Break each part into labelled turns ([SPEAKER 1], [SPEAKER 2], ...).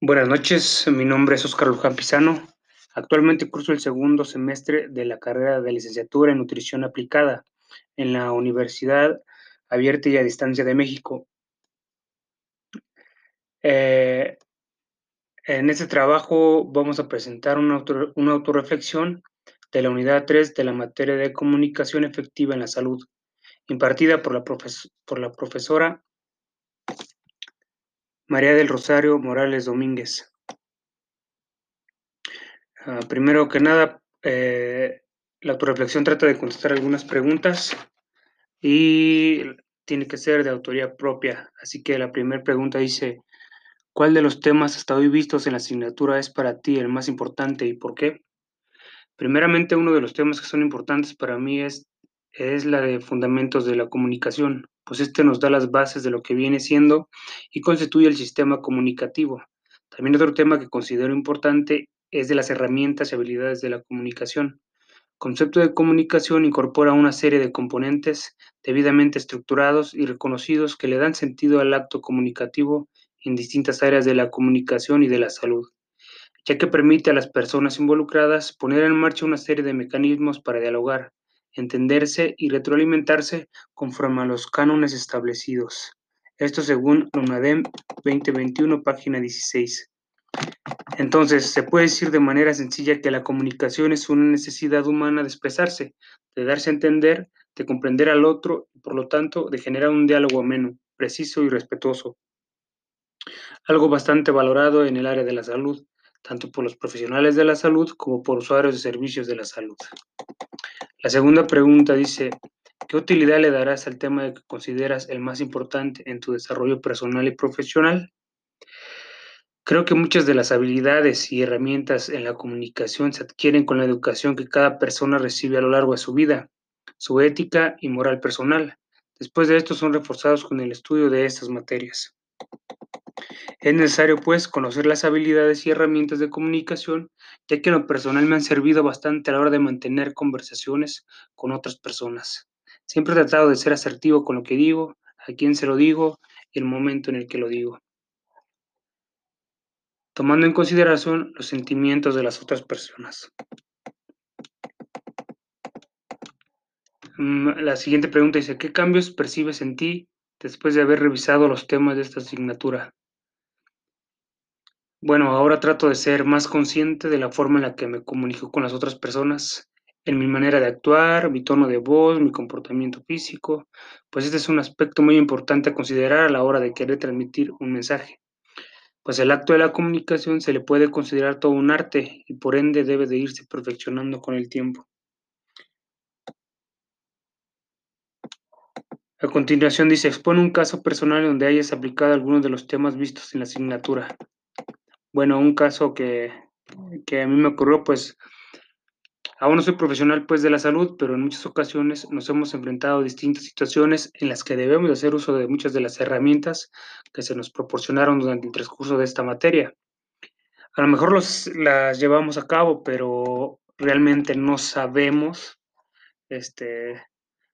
[SPEAKER 1] Buenas noches, mi nombre es Oscar Luján Pizano. Actualmente curso el segundo semestre de la carrera de licenciatura en nutrición aplicada en la Universidad Abierta y a Distancia de México. Eh, en este trabajo vamos a presentar una, auto, una autorreflexión de la unidad 3 de la materia de comunicación efectiva en la salud, impartida por la profesora María del Rosario Morales Domínguez. Uh, primero que nada, eh, la autorreflexión trata de contestar algunas preguntas y tiene que ser de autoría propia. Así que la primera pregunta dice, ¿cuál de los temas hasta hoy vistos en la asignatura es para ti el más importante y por qué? Primeramente, uno de los temas que son importantes para mí es, es la de fundamentos de la comunicación pues este nos da las bases de lo que viene siendo y constituye el sistema comunicativo. También otro tema que considero importante es de las herramientas y habilidades de la comunicación. Concepto de comunicación incorpora una serie de componentes debidamente estructurados y reconocidos que le dan sentido al acto comunicativo en distintas áreas de la comunicación y de la salud, ya que permite a las personas involucradas poner en marcha una serie de mecanismos para dialogar, entenderse y retroalimentarse conforme a los cánones establecidos. Esto según UNADEM 2021, página 16. Entonces, se puede decir de manera sencilla que la comunicación es una necesidad humana de expresarse, de darse a entender, de comprender al otro y por lo tanto de generar un diálogo ameno, preciso y respetuoso. Algo bastante valorado en el área de la salud, tanto por los profesionales de la salud como por usuarios de servicios de la salud. La segunda pregunta dice, ¿qué utilidad le darás al tema que consideras el más importante en tu desarrollo personal y profesional? Creo que muchas de las habilidades y herramientas en la comunicación se adquieren con la educación que cada persona recibe a lo largo de su vida, su ética y moral personal. Después de esto son reforzados con el estudio de estas materias. Es necesario, pues, conocer las habilidades y herramientas de comunicación, ya que en lo personal me han servido bastante a la hora de mantener conversaciones con otras personas. Siempre he tratado de ser asertivo con lo que digo, a quién se lo digo y el momento en el que lo digo. Tomando en consideración los sentimientos de las otras personas. Mm, la siguiente pregunta dice, ¿qué cambios percibes en ti después de haber revisado los temas de esta asignatura? Bueno, ahora trato de ser más consciente de la forma en la que me comunico con las otras personas, en mi manera de actuar, mi tono de voz, mi comportamiento físico, pues este es un aspecto muy importante a considerar a la hora de querer transmitir un mensaje. Pues el acto de la comunicación se le puede considerar todo un arte y por ende debe de irse perfeccionando con el tiempo. A continuación dice, expone un caso personal donde hayas aplicado algunos de los temas vistos en la asignatura. Bueno, un caso que, que a mí me ocurrió, pues, aún no soy profesional pues de la salud, pero en muchas ocasiones nos hemos enfrentado a distintas situaciones en las que debemos hacer uso de muchas de las herramientas que se nos proporcionaron durante el transcurso de esta materia. A lo mejor las llevamos a cabo, pero realmente no sabemos este,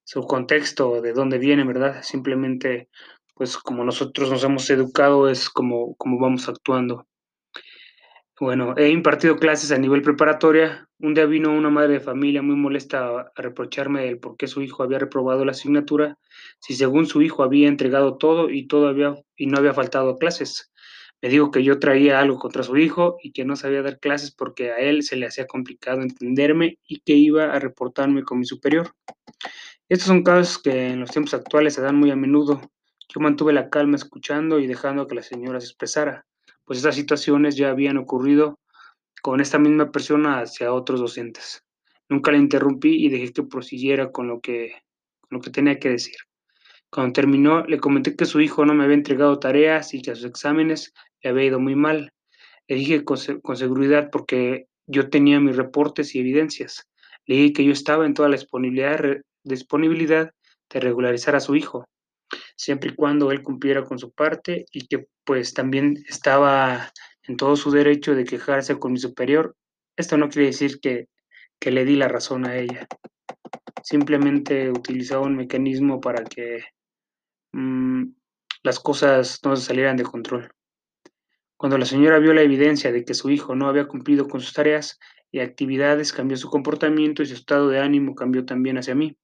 [SPEAKER 1] su contexto, de dónde viene, ¿verdad? Simplemente, pues como nosotros nos hemos educado, es como, como vamos actuando. Bueno, he impartido clases a nivel preparatoria. Un día vino una madre de familia muy molesta a, reprocharme el por qué su hijo había reprobado la asignatura, si según su hijo había entregado todo y todo había, y no había faltado clases. Me dijo que yo traía algo contra su hijo y que no sabía dar clases porque a él se le hacía complicado entenderme y que iba a reportarme con mi superior. Estos son casos que en los tiempos actuales se dan muy a menudo. Yo mantuve la calma escuchando y dejando que la señora se expresara pues estas situaciones ya habían ocurrido con esta misma persona hacia otros docentes. Nunca la interrumpí y dejé que prosiguiera con lo que, con lo que tenía que decir. Cuando terminó, le comenté que su hijo no me había entregado tareas y que a sus exámenes le había ido muy mal. Le dije con, con seguridad porque yo tenía mis reportes y evidencias. Le dije que yo estaba en toda la disponibilidad, disponibilidad de regularizar a su hijo siempre y cuando él cumpliera con su parte y que pues también estaba en todo su derecho de quejarse con mi superior. Esto no quiere decir que, que le di la razón a ella. Simplemente utilizaba un mecanismo para que mmm, las cosas no se salieran de control. Cuando la señora vio la evidencia de que su hijo no había cumplido con sus tareas y actividades, cambió su comportamiento y su estado de ánimo cambió también hacia mí.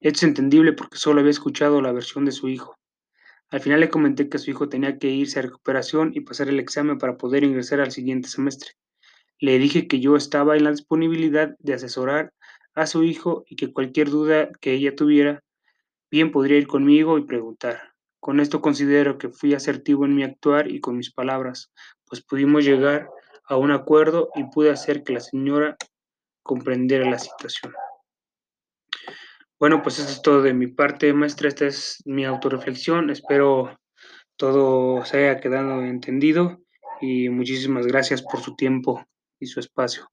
[SPEAKER 1] Esto es entendible porque solo había escuchado la versión de su hijo. Al final le comenté que su hijo tenía que irse a recuperación y pasar el examen para poder ingresar al siguiente semestre. Le dije que yo estaba en la disponibilidad de asesorar a su hijo y que cualquier duda que ella tuviera, bien podría ir conmigo y preguntar. Con esto considero que fui asertivo en mi actuar y con mis palabras, pues pudimos llegar a un acuerdo y pude hacer que la señora comprendiera la situación. Bueno, pues eso es todo de mi parte, maestra. Esta es mi autorreflexión. Espero todo se haya quedado entendido y muchísimas gracias por su tiempo y su espacio.